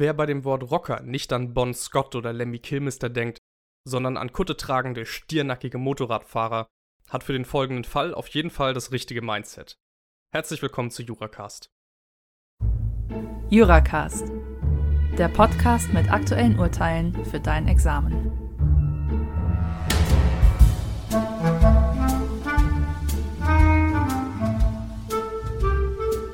Wer bei dem Wort Rocker nicht an Bon Scott oder Lemmy Kilmister denkt, sondern an kuttetragende, stiernackige Motorradfahrer, hat für den folgenden Fall auf jeden Fall das richtige Mindset. Herzlich willkommen zu Juracast. Juracast, der Podcast mit aktuellen Urteilen für dein Examen.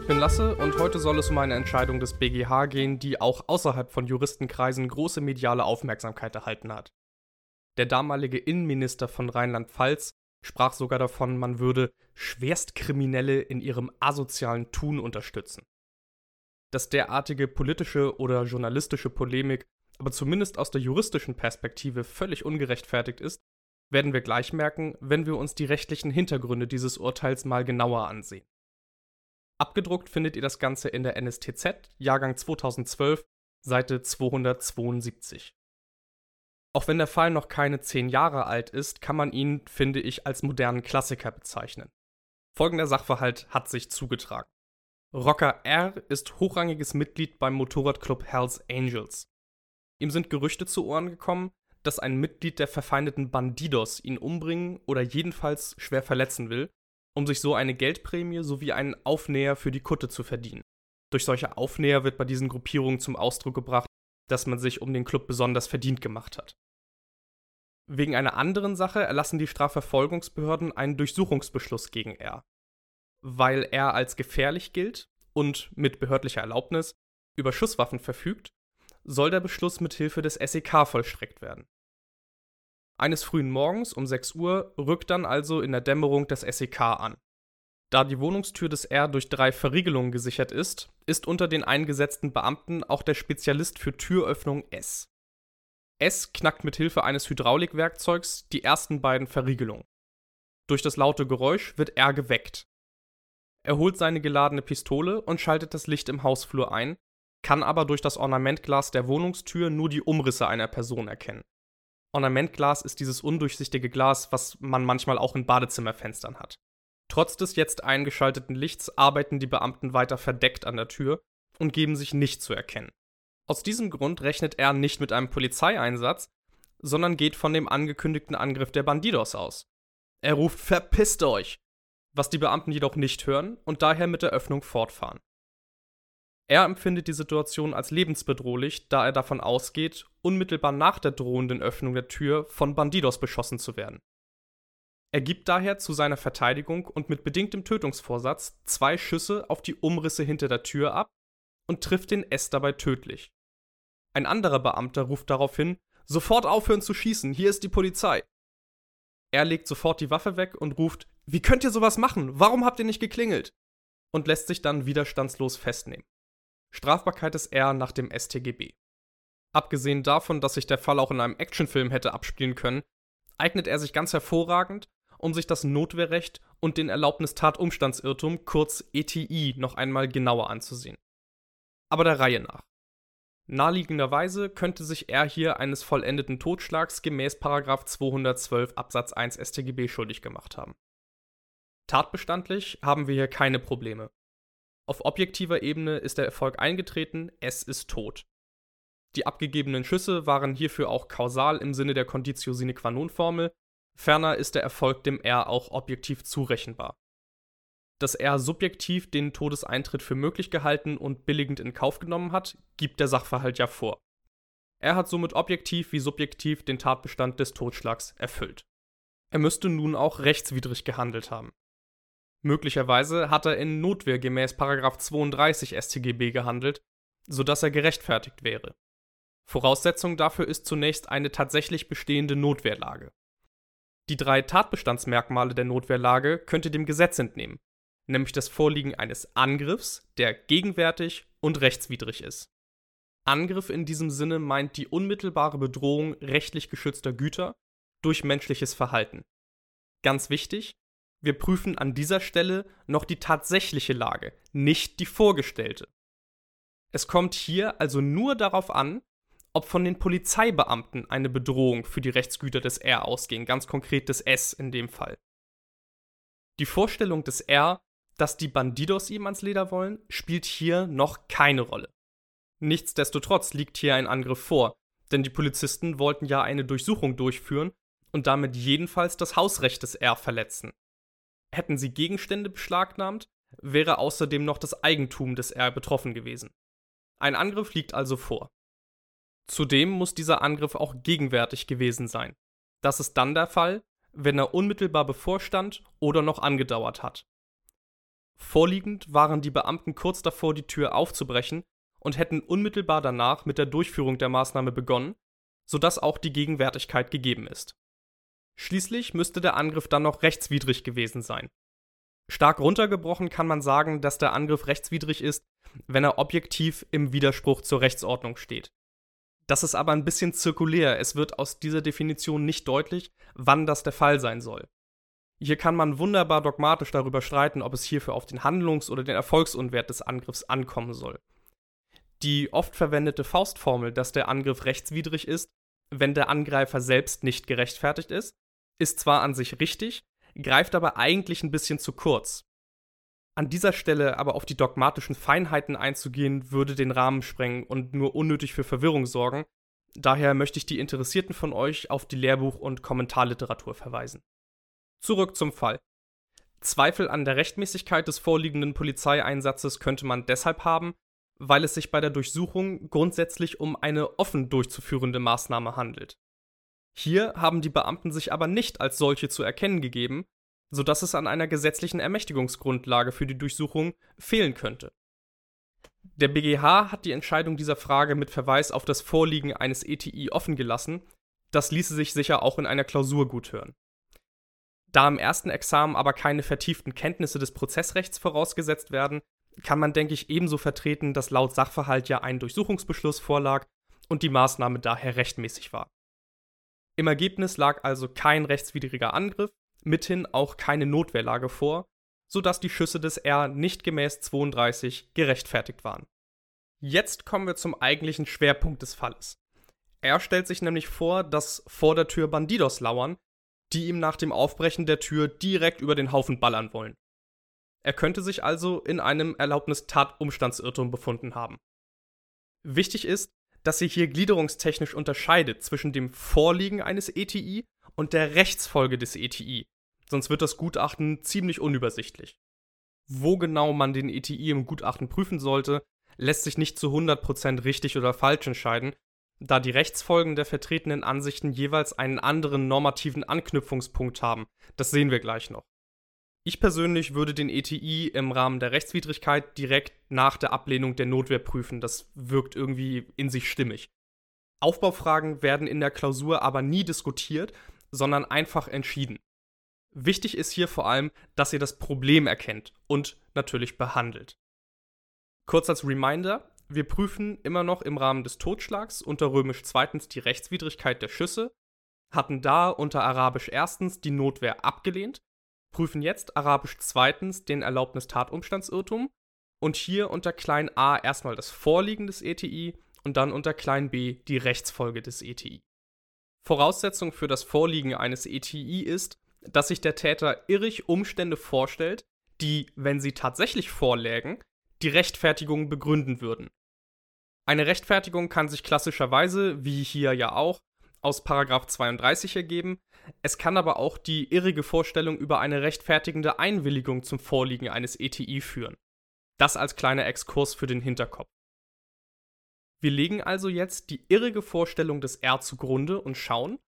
Ich bin Lasse und heute soll es um eine Entscheidung des BGH gehen, die auch außerhalb von Juristenkreisen große mediale Aufmerksamkeit erhalten hat. Der damalige Innenminister von Rheinland-Pfalz sprach sogar davon, man würde Schwerstkriminelle in ihrem asozialen Tun unterstützen. Dass derartige politische oder journalistische Polemik aber zumindest aus der juristischen Perspektive völlig ungerechtfertigt ist, werden wir gleich merken, wenn wir uns die rechtlichen Hintergründe dieses Urteils mal genauer ansehen. Abgedruckt findet ihr das Ganze in der NSTZ, Jahrgang 2012, Seite 272. Auch wenn der Fall noch keine zehn Jahre alt ist, kann man ihn, finde ich, als modernen Klassiker bezeichnen. Folgender Sachverhalt hat sich zugetragen. Rocker R ist hochrangiges Mitglied beim Motorradclub Hells Angels. Ihm sind Gerüchte zu Ohren gekommen, dass ein Mitglied der verfeindeten Bandidos ihn umbringen oder jedenfalls schwer verletzen will um sich so eine Geldprämie sowie einen Aufnäher für die Kutte zu verdienen. Durch solche Aufnäher wird bei diesen Gruppierungen zum Ausdruck gebracht, dass man sich um den Club besonders verdient gemacht hat. Wegen einer anderen Sache erlassen die Strafverfolgungsbehörden einen Durchsuchungsbeschluss gegen R. Weil er als gefährlich gilt und mit behördlicher Erlaubnis über Schusswaffen verfügt, soll der Beschluss mit Hilfe des SEK vollstreckt werden. Eines frühen Morgens um 6 Uhr rückt dann also in der Dämmerung das SEK an. Da die Wohnungstür des R durch drei Verriegelungen gesichert ist, ist unter den eingesetzten Beamten auch der Spezialist für Türöffnung S. S knackt mit Hilfe eines Hydraulikwerkzeugs die ersten beiden Verriegelungen. Durch das laute Geräusch wird R geweckt. Er holt seine geladene Pistole und schaltet das Licht im Hausflur ein, kann aber durch das Ornamentglas der Wohnungstür nur die Umrisse einer Person erkennen. Ornamentglas ist dieses undurchsichtige Glas, was man manchmal auch in Badezimmerfenstern hat. Trotz des jetzt eingeschalteten Lichts arbeiten die Beamten weiter verdeckt an der Tür und geben sich nicht zu erkennen. Aus diesem Grund rechnet er nicht mit einem Polizeieinsatz, sondern geht von dem angekündigten Angriff der Bandidos aus. Er ruft Verpisst euch! Was die Beamten jedoch nicht hören und daher mit der Öffnung fortfahren. Er empfindet die Situation als lebensbedrohlich, da er davon ausgeht, unmittelbar nach der drohenden Öffnung der Tür von Bandidos beschossen zu werden. Er gibt daher zu seiner Verteidigung und mit bedingtem Tötungsvorsatz zwei Schüsse auf die Umrisse hinter der Tür ab und trifft den S dabei tödlich. Ein anderer Beamter ruft daraufhin: Sofort aufhören zu schießen, hier ist die Polizei. Er legt sofort die Waffe weg und ruft: Wie könnt ihr sowas machen? Warum habt ihr nicht geklingelt? und lässt sich dann widerstandslos festnehmen. Strafbarkeit ist eher nach dem StGB. Abgesehen davon, dass sich der Fall auch in einem Actionfilm hätte abspielen können, eignet er sich ganz hervorragend, um sich das Notwehrrecht und den Erlaubnistatumstandsirrtum, kurz ETI, noch einmal genauer anzusehen. Aber der Reihe nach. Naheliegenderweise könnte sich er hier eines vollendeten Totschlags gemäß 212 Absatz 1 StGB schuldig gemacht haben. Tatbestandlich haben wir hier keine Probleme. Auf objektiver Ebene ist der Erfolg eingetreten, es ist tot. Die abgegebenen Schüsse waren hierfür auch kausal im Sinne der Conditio sine qua non Formel, ferner ist der Erfolg dem R auch objektiv zurechenbar. Dass er subjektiv den Todeseintritt für möglich gehalten und billigend in Kauf genommen hat, gibt der Sachverhalt ja vor. Er hat somit objektiv wie subjektiv den Tatbestand des Totschlags erfüllt. Er müsste nun auch rechtswidrig gehandelt haben. Möglicherweise hat er in Notwehr gemäß 32 StGB gehandelt, sodass er gerechtfertigt wäre. Voraussetzung dafür ist zunächst eine tatsächlich bestehende Notwehrlage. Die drei Tatbestandsmerkmale der Notwehrlage könnt ihr dem Gesetz entnehmen, nämlich das Vorliegen eines Angriffs, der gegenwärtig und rechtswidrig ist. Angriff in diesem Sinne meint die unmittelbare Bedrohung rechtlich geschützter Güter durch menschliches Verhalten. Ganz wichtig, wir prüfen an dieser Stelle noch die tatsächliche Lage, nicht die vorgestellte. Es kommt hier also nur darauf an, ob von den Polizeibeamten eine Bedrohung für die Rechtsgüter des R ausgehen, ganz konkret des S in dem Fall. Die Vorstellung des R, dass die Bandidos ihm ans Leder wollen, spielt hier noch keine Rolle. Nichtsdestotrotz liegt hier ein Angriff vor, denn die Polizisten wollten ja eine Durchsuchung durchführen und damit jedenfalls das Hausrecht des R verletzen. Hätten sie Gegenstände beschlagnahmt, wäre außerdem noch das Eigentum des R betroffen gewesen. Ein Angriff liegt also vor. Zudem muss dieser Angriff auch gegenwärtig gewesen sein. Das ist dann der Fall, wenn er unmittelbar bevorstand oder noch angedauert hat. Vorliegend waren die Beamten kurz davor, die Tür aufzubrechen und hätten unmittelbar danach mit der Durchführung der Maßnahme begonnen, sodass auch die Gegenwärtigkeit gegeben ist. Schließlich müsste der Angriff dann noch rechtswidrig gewesen sein. Stark runtergebrochen kann man sagen, dass der Angriff rechtswidrig ist, wenn er objektiv im Widerspruch zur Rechtsordnung steht. Das ist aber ein bisschen zirkulär, es wird aus dieser Definition nicht deutlich, wann das der Fall sein soll. Hier kann man wunderbar dogmatisch darüber streiten, ob es hierfür auf den Handlungs- oder den Erfolgsunwert des Angriffs ankommen soll. Die oft verwendete Faustformel, dass der Angriff rechtswidrig ist, wenn der Angreifer selbst nicht gerechtfertigt ist, ist zwar an sich richtig, greift aber eigentlich ein bisschen zu kurz. An dieser Stelle aber auf die dogmatischen Feinheiten einzugehen, würde den Rahmen sprengen und nur unnötig für Verwirrung sorgen. Daher möchte ich die Interessierten von euch auf die Lehrbuch- und Kommentarliteratur verweisen. Zurück zum Fall. Zweifel an der Rechtmäßigkeit des vorliegenden Polizeieinsatzes könnte man deshalb haben, weil es sich bei der Durchsuchung grundsätzlich um eine offen durchzuführende Maßnahme handelt. Hier haben die Beamten sich aber nicht als solche zu erkennen gegeben, sodass es an einer gesetzlichen Ermächtigungsgrundlage für die Durchsuchung fehlen könnte. Der BGH hat die Entscheidung dieser Frage mit Verweis auf das Vorliegen eines ETI offen gelassen, das ließe sich sicher auch in einer Klausur gut hören. Da im ersten Examen aber keine vertieften Kenntnisse des Prozessrechts vorausgesetzt werden, kann man, denke ich, ebenso vertreten, dass laut Sachverhalt ja ein Durchsuchungsbeschluss vorlag und die Maßnahme daher rechtmäßig war. Im Ergebnis lag also kein rechtswidriger Angriff, mithin auch keine Notwehrlage vor, sodass die Schüsse des R nicht gemäß 32 gerechtfertigt waren. Jetzt kommen wir zum eigentlichen Schwerpunkt des Falles. Er stellt sich nämlich vor, dass vor der Tür Bandidos lauern, die ihm nach dem Aufbrechen der Tür direkt über den Haufen ballern wollen. Er könnte sich also in einem Erlaubnis-Tatumstandsirrtum befunden haben. Wichtig ist, dass sie hier gliederungstechnisch unterscheidet zwischen dem Vorliegen eines ETI und der Rechtsfolge des ETI, sonst wird das Gutachten ziemlich unübersichtlich. Wo genau man den ETI im Gutachten prüfen sollte, lässt sich nicht zu 100% richtig oder falsch entscheiden, da die Rechtsfolgen der vertretenen Ansichten jeweils einen anderen normativen Anknüpfungspunkt haben. Das sehen wir gleich noch. Ich persönlich würde den ETI im Rahmen der Rechtswidrigkeit direkt nach der Ablehnung der Notwehr prüfen. Das wirkt irgendwie in sich stimmig. Aufbaufragen werden in der Klausur aber nie diskutiert, sondern einfach entschieden. Wichtig ist hier vor allem, dass ihr das Problem erkennt und natürlich behandelt. Kurz als Reminder, wir prüfen immer noch im Rahmen des Totschlags unter römisch zweitens die Rechtswidrigkeit der Schüsse, hatten da unter arabisch erstens die Notwehr abgelehnt prüfen jetzt arabisch zweitens den Erlaubnis-Tatumstandsirrtum und hier unter klein a erstmal das Vorliegen des ETI und dann unter klein b die Rechtsfolge des ETI. Voraussetzung für das Vorliegen eines ETI ist, dass sich der Täter irrig Umstände vorstellt, die, wenn sie tatsächlich vorlägen, die Rechtfertigung begründen würden. Eine Rechtfertigung kann sich klassischerweise, wie hier ja auch, aus 32 ergeben. Es kann aber auch die irrige Vorstellung über eine rechtfertigende Einwilligung zum Vorliegen eines ETI führen. Das als kleiner Exkurs für den Hinterkopf. Wir legen also jetzt die irrige Vorstellung des R zugrunde und schauen,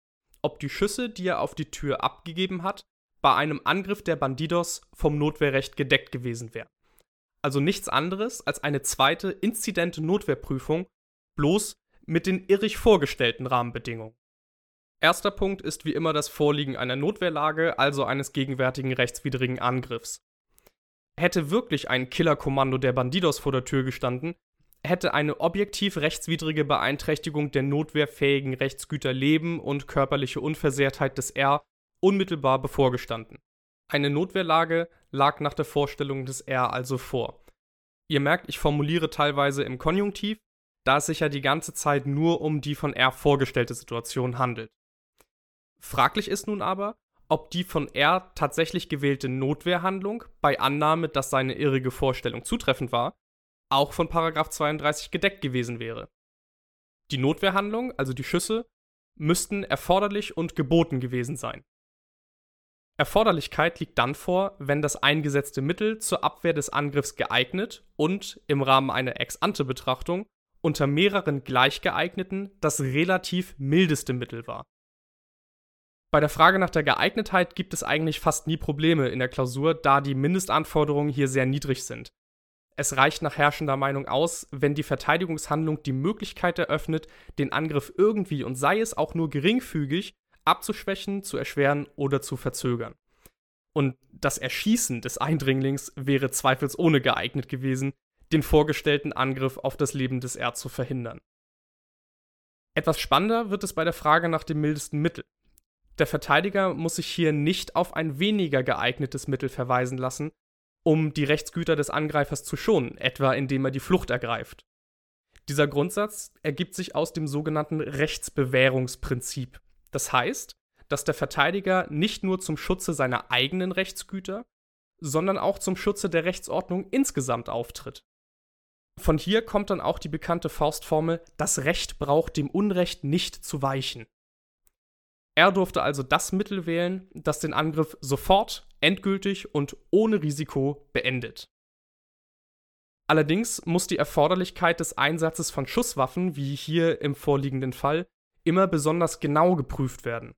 ob die Schüsse, die er auf die Tür abgegeben hat, bei einem Angriff der Bandidos vom Notwehrrecht gedeckt gewesen wären. Also nichts anderes als eine zweite inzidente Notwehrprüfung, bloß mit den irrig vorgestellten Rahmenbedingungen. Erster Punkt ist wie immer das Vorliegen einer Notwehrlage, also eines gegenwärtigen rechtswidrigen Angriffs. Hätte wirklich ein Killerkommando der Bandidos vor der Tür gestanden, hätte eine objektiv rechtswidrige Beeinträchtigung der notwehrfähigen Rechtsgüter Leben und körperliche Unversehrtheit des R unmittelbar bevorgestanden. Eine Notwehrlage lag nach der Vorstellung des R also vor. Ihr merkt, ich formuliere teilweise im Konjunktiv, da es sich ja die ganze Zeit nur um die von R vorgestellte Situation handelt. Fraglich ist nun aber, ob die von R tatsächlich gewählte Notwehrhandlung, bei Annahme, dass seine irrige Vorstellung zutreffend war, auch von 32 gedeckt gewesen wäre. Die Notwehrhandlung, also die Schüsse, müssten erforderlich und geboten gewesen sein. Erforderlichkeit liegt dann vor, wenn das eingesetzte Mittel zur Abwehr des Angriffs geeignet und im Rahmen einer Ex-ante-Betrachtung unter mehreren gleichgeeigneten das relativ mildeste Mittel war. Bei der Frage nach der Geeignetheit gibt es eigentlich fast nie Probleme in der Klausur, da die Mindestanforderungen hier sehr niedrig sind. Es reicht nach herrschender Meinung aus, wenn die Verteidigungshandlung die Möglichkeit eröffnet, den Angriff irgendwie und sei es auch nur geringfügig abzuschwächen, zu erschweren oder zu verzögern. Und das Erschießen des Eindringlings wäre zweifelsohne geeignet gewesen, den vorgestellten Angriff auf das Leben des R zu verhindern. Etwas spannender wird es bei der Frage nach dem mildesten Mittel. Der Verteidiger muss sich hier nicht auf ein weniger geeignetes Mittel verweisen lassen, um die Rechtsgüter des Angreifers zu schonen, etwa indem er die Flucht ergreift. Dieser Grundsatz ergibt sich aus dem sogenannten Rechtsbewährungsprinzip. Das heißt, dass der Verteidiger nicht nur zum Schutze seiner eigenen Rechtsgüter, sondern auch zum Schutze der Rechtsordnung insgesamt auftritt. Von hier kommt dann auch die bekannte Faustformel, das Recht braucht dem Unrecht nicht zu weichen. Er durfte also das Mittel wählen, das den Angriff sofort, endgültig und ohne Risiko beendet. Allerdings muss die Erforderlichkeit des Einsatzes von Schusswaffen, wie hier im vorliegenden Fall, immer besonders genau geprüft werden.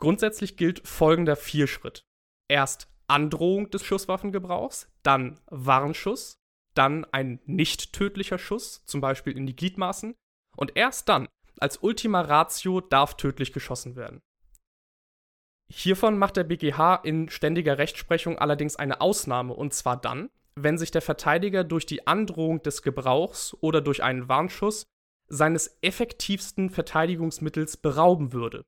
Grundsätzlich gilt folgender Vierschritt. Erst Androhung des Schusswaffengebrauchs, dann Warnschuss, dann ein nicht tödlicher Schuss, zum Beispiel in die Gliedmaßen, und erst dann als Ultima Ratio darf tödlich geschossen werden. Hiervon macht der BGH in ständiger Rechtsprechung allerdings eine Ausnahme, und zwar dann, wenn sich der Verteidiger durch die Androhung des Gebrauchs oder durch einen Warnschuss seines effektivsten Verteidigungsmittels berauben würde.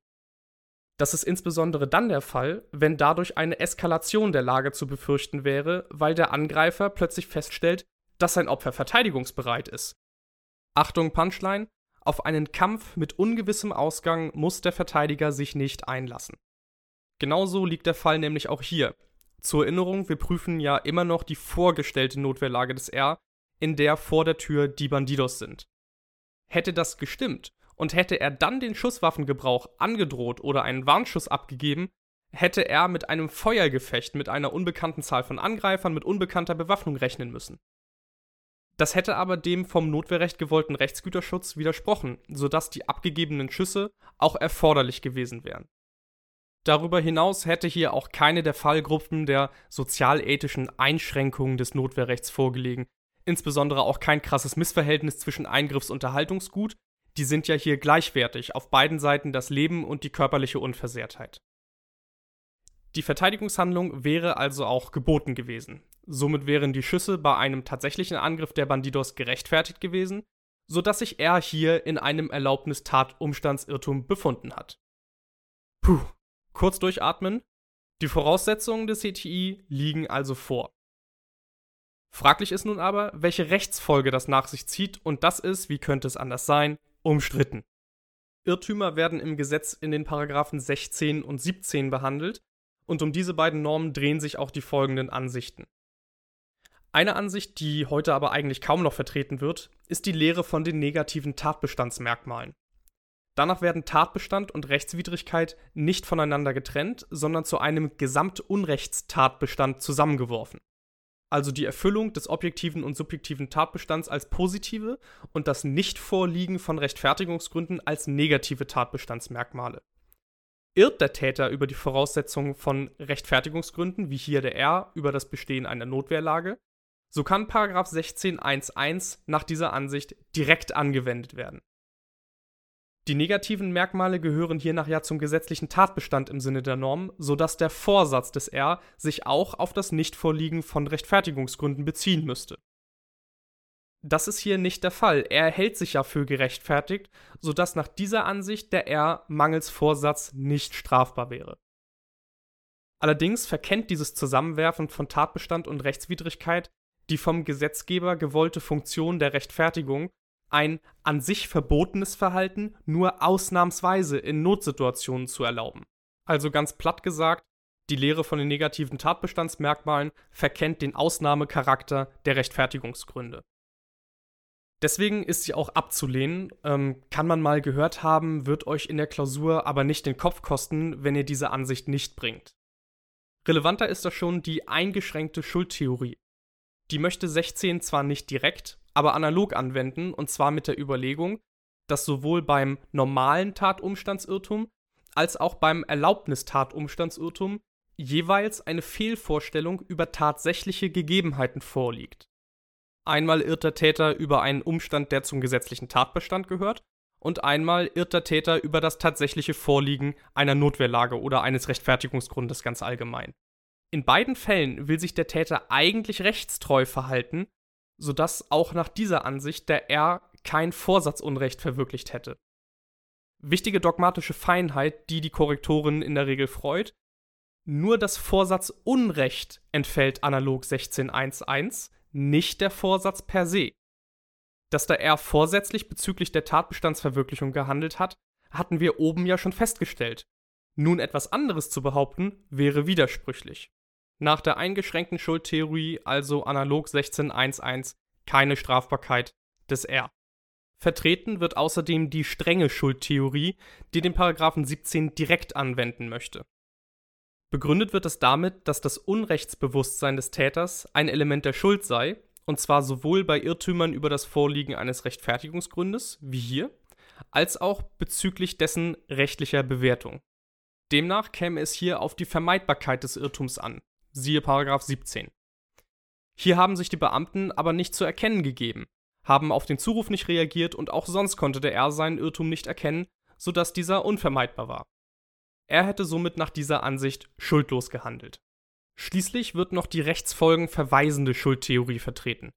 Das ist insbesondere dann der Fall, wenn dadurch eine Eskalation der Lage zu befürchten wäre, weil der Angreifer plötzlich feststellt, dass sein Opfer verteidigungsbereit ist. Achtung Punchline, auf einen Kampf mit ungewissem Ausgang muss der Verteidiger sich nicht einlassen. Genauso liegt der Fall nämlich auch hier. Zur Erinnerung, wir prüfen ja immer noch die vorgestellte Notwehrlage des R, in der vor der Tür die Bandidos sind. Hätte das gestimmt und hätte er dann den Schusswaffengebrauch angedroht oder einen Warnschuss abgegeben, hätte er mit einem Feuergefecht mit einer unbekannten Zahl von Angreifern mit unbekannter Bewaffnung rechnen müssen. Das hätte aber dem vom Notwehrrecht gewollten Rechtsgüterschutz widersprochen, sodass die abgegebenen Schüsse auch erforderlich gewesen wären. Darüber hinaus hätte hier auch keine der Fallgruppen der sozialethischen Einschränkungen des Notwehrrechts vorgelegen, insbesondere auch kein krasses Missverhältnis zwischen Eingriffs- und Erhaltungsgut, die sind ja hier gleichwertig, auf beiden Seiten das Leben und die körperliche Unversehrtheit. Die Verteidigungshandlung wäre also auch geboten gewesen. Somit wären die Schüsse bei einem tatsächlichen Angriff der Bandidos gerechtfertigt gewesen, sodass sich er hier in einem Erlaubnis-Tatumstandsirrtum befunden hat. Puh, kurz durchatmen. Die Voraussetzungen des CTI liegen also vor. Fraglich ist nun aber, welche Rechtsfolge das nach sich zieht, und das ist, wie könnte es anders sein, umstritten. Irrtümer werden im Gesetz in den Paragraphen 16 und 17 behandelt, und um diese beiden Normen drehen sich auch die folgenden Ansichten. Eine Ansicht, die heute aber eigentlich kaum noch vertreten wird, ist die Lehre von den negativen Tatbestandsmerkmalen. Danach werden Tatbestand und Rechtswidrigkeit nicht voneinander getrennt, sondern zu einem Gesamtunrechtstatbestand zusammengeworfen. Also die Erfüllung des objektiven und subjektiven Tatbestands als positive und das Nichtvorliegen von Rechtfertigungsgründen als negative Tatbestandsmerkmale. Irrt der Täter über die Voraussetzungen von Rechtfertigungsgründen, wie hier der R über das Bestehen einer Notwehrlage, so kann 16.1.1 nach dieser Ansicht direkt angewendet werden. Die negativen Merkmale gehören hiernach ja zum gesetzlichen Tatbestand im Sinne der Norm, sodass der Vorsatz des R sich auch auf das Nichtvorliegen von Rechtfertigungsgründen beziehen müsste. Das ist hier nicht der Fall. Er hält sich ja für gerechtfertigt, sodass nach dieser Ansicht der R mangels Vorsatz nicht strafbar wäre. Allerdings verkennt dieses Zusammenwerfen von Tatbestand und Rechtswidrigkeit die vom Gesetzgeber gewollte Funktion der Rechtfertigung, ein an sich verbotenes Verhalten nur ausnahmsweise in Notsituationen zu erlauben. Also ganz platt gesagt, die Lehre von den negativen Tatbestandsmerkmalen verkennt den Ausnahmecharakter der Rechtfertigungsgründe Deswegen ist sie auch abzulehnen. Ähm, kann man mal gehört haben, wird euch in der Klausur aber nicht den Kopf kosten, wenn ihr diese Ansicht nicht bringt. Relevanter ist da schon die eingeschränkte Schuldtheorie. Die möchte 16 zwar nicht direkt, aber analog anwenden, und zwar mit der Überlegung, dass sowohl beim normalen Tatumstandsirrtum als auch beim Erlaubnistatumstandsirrtum jeweils eine Fehlvorstellung über tatsächliche Gegebenheiten vorliegt. Einmal irrt der Täter über einen Umstand, der zum gesetzlichen Tatbestand gehört, und einmal irrt der Täter über das tatsächliche Vorliegen einer Notwehrlage oder eines Rechtfertigungsgrundes ganz allgemein. In beiden Fällen will sich der Täter eigentlich rechtstreu verhalten, sodass auch nach dieser Ansicht der R kein Vorsatzunrecht verwirklicht hätte. Wichtige dogmatische Feinheit, die die Korrektorin in der Regel freut, nur das Vorsatzunrecht entfällt analog 16.1.1, nicht der Vorsatz per se. Dass da er vorsätzlich bezüglich der Tatbestandsverwirklichung gehandelt hat, hatten wir oben ja schon festgestellt. Nun etwas anderes zu behaupten, wäre widersprüchlich. Nach der eingeschränkten Schuldtheorie also analog 16.1.1 keine Strafbarkeit des R. Vertreten wird außerdem die strenge Schuldtheorie, die den Paragraphen 17 direkt anwenden möchte. Begründet wird es damit, dass das Unrechtsbewusstsein des Täters ein Element der Schuld sei, und zwar sowohl bei Irrtümern über das Vorliegen eines Rechtfertigungsgründes, wie hier, als auch bezüglich dessen rechtlicher Bewertung. Demnach käme es hier auf die Vermeidbarkeit des Irrtums an, siehe 17. Hier haben sich die Beamten aber nicht zu erkennen gegeben, haben auf den Zuruf nicht reagiert und auch sonst konnte der R seinen Irrtum nicht erkennen, sodass dieser unvermeidbar war. Er hätte somit nach dieser Ansicht schuldlos gehandelt. Schließlich wird noch die Rechtsfolgen verweisende Schuldtheorie vertreten.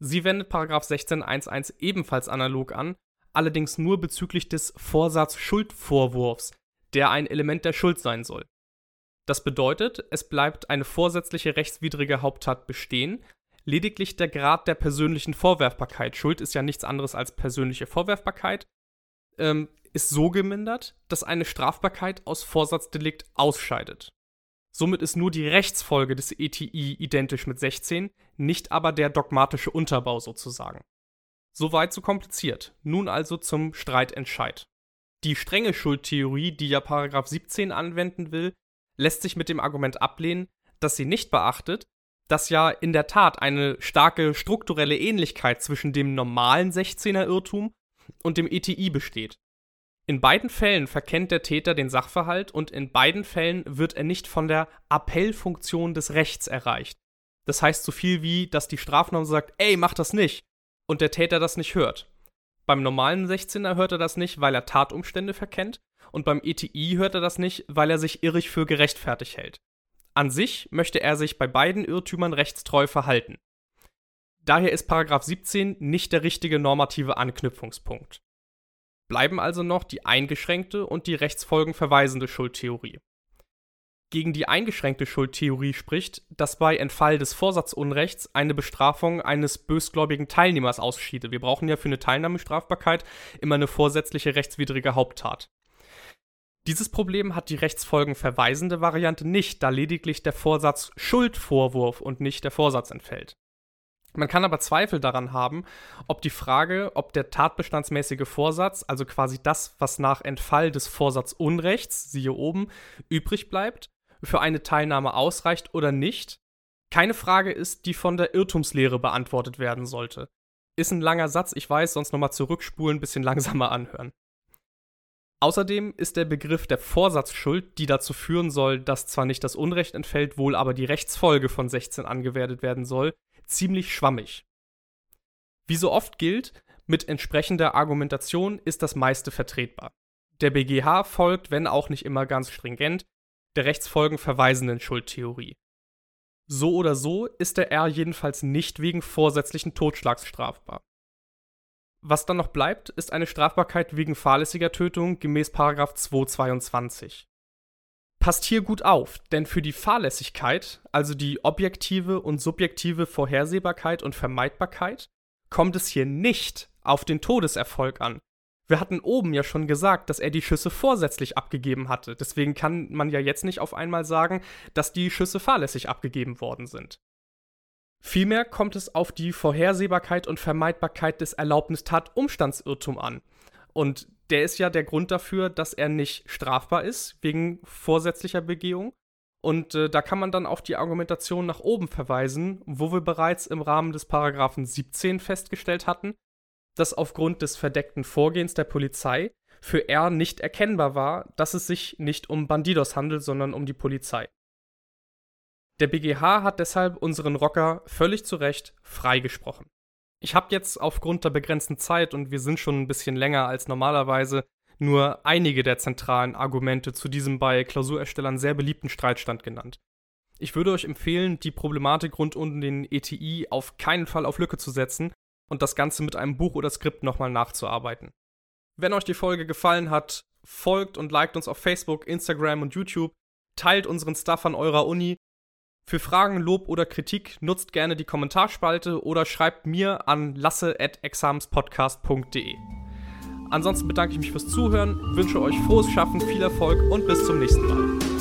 Sie wendet 16.1.1 ebenfalls analog an, allerdings nur bezüglich des Vorsatz-Schuldvorwurfs, der ein Element der Schuld sein soll. Das bedeutet, es bleibt eine vorsätzliche rechtswidrige Haupttat bestehen, lediglich der Grad der persönlichen Vorwerfbarkeit, Schuld ist ja nichts anderes als persönliche Vorwerfbarkeit, ähm, ist so gemindert, dass eine Strafbarkeit aus Vorsatzdelikt ausscheidet. Somit ist nur die Rechtsfolge des ETI identisch mit 16, nicht aber der dogmatische Unterbau sozusagen. Soweit so kompliziert. Nun also zum Streitentscheid. Die strenge Schuldtheorie, die ja Paragraph 17 anwenden will, lässt sich mit dem Argument ablehnen, dass sie nicht beachtet, dass ja in der Tat eine starke strukturelle Ähnlichkeit zwischen dem normalen 16er Irrtum und dem ETI besteht. In beiden Fällen verkennt der Täter den Sachverhalt und in beiden Fällen wird er nicht von der Appellfunktion des Rechts erreicht. Das heißt so viel wie, dass die Strafnorm sagt, ey, mach das nicht, und der Täter das nicht hört. Beim normalen 16er hört er das nicht, weil er Tatumstände verkennt, und beim ETI hört er das nicht, weil er sich irrig für gerechtfertigt hält. An sich möchte er sich bei beiden Irrtümern rechtstreu verhalten. Daher ist 17 nicht der richtige normative Anknüpfungspunkt bleiben also noch die eingeschränkte und die rechtsfolgenverweisende Schuldtheorie. Gegen die eingeschränkte Schuldtheorie spricht, dass bei Entfall des Vorsatzunrechts eine Bestrafung eines bösgläubigen Teilnehmers ausschiede. Wir brauchen ja für eine Teilnahmestrafbarkeit immer eine vorsätzliche rechtswidrige Haupttat. Dieses Problem hat die rechtsfolgenverweisende Variante nicht, da lediglich der Vorsatz Schuldvorwurf und nicht der Vorsatz entfällt. Man kann aber Zweifel daran haben, ob die Frage, ob der tatbestandsmäßige Vorsatz, also quasi das, was nach Entfall des Vorsatzunrechts, siehe oben, übrig bleibt, für eine Teilnahme ausreicht oder nicht, keine Frage ist, die von der Irrtumslehre beantwortet werden sollte. Ist ein langer Satz, ich weiß, sonst nochmal zurückspulen, bisschen langsamer anhören. Außerdem ist der Begriff der Vorsatzschuld, die dazu führen soll, dass zwar nicht das Unrecht entfällt, wohl aber die Rechtsfolge von 16 angewertet werden soll, ziemlich schwammig. Wie so oft gilt, mit entsprechender Argumentation ist das meiste vertretbar. Der BGH folgt, wenn auch nicht immer ganz stringent, der rechtsfolgenverweisenden Schuldtheorie. So oder so ist der R jedenfalls nicht wegen vorsätzlichen Totschlags strafbar. Was dann noch bleibt, ist eine Strafbarkeit wegen fahrlässiger Tötung gemäß 222 passt hier gut auf, denn für die Fahrlässigkeit, also die objektive und subjektive Vorhersehbarkeit und Vermeidbarkeit, kommt es hier nicht auf den Todeserfolg an. Wir hatten oben ja schon gesagt, dass er die Schüsse vorsätzlich abgegeben hatte, deswegen kann man ja jetzt nicht auf einmal sagen, dass die Schüsse fahrlässig abgegeben worden sind. Vielmehr kommt es auf die Vorhersehbarkeit und Vermeidbarkeit des Erlaubnistatumstandsirrtum an. Und der ist ja der Grund dafür, dass er nicht strafbar ist wegen vorsätzlicher Begehung. Und äh, da kann man dann auf die Argumentation nach oben verweisen, wo wir bereits im Rahmen des Paragraphen 17 festgestellt hatten, dass aufgrund des verdeckten Vorgehens der Polizei für R nicht erkennbar war, dass es sich nicht um Bandidos handelt, sondern um die Polizei. Der BGH hat deshalb unseren Rocker völlig zu Recht freigesprochen. Ich habe jetzt aufgrund der begrenzten Zeit und wir sind schon ein bisschen länger als normalerweise nur einige der zentralen Argumente zu diesem bei Klausurerstellern sehr beliebten Streitstand genannt. Ich würde euch empfehlen, die Problematik rund um den ETI auf keinen Fall auf Lücke zu setzen und das Ganze mit einem Buch oder Skript nochmal nachzuarbeiten. Wenn euch die Folge gefallen hat, folgt und liked uns auf Facebook, Instagram und YouTube, teilt unseren Stuff an eurer Uni. Für Fragen, Lob oder Kritik nutzt gerne die Kommentarspalte oder schreibt mir an lasse.examenspodcast.de. Ansonsten bedanke ich mich fürs Zuhören, wünsche euch frohes Schaffen, viel Erfolg und bis zum nächsten Mal.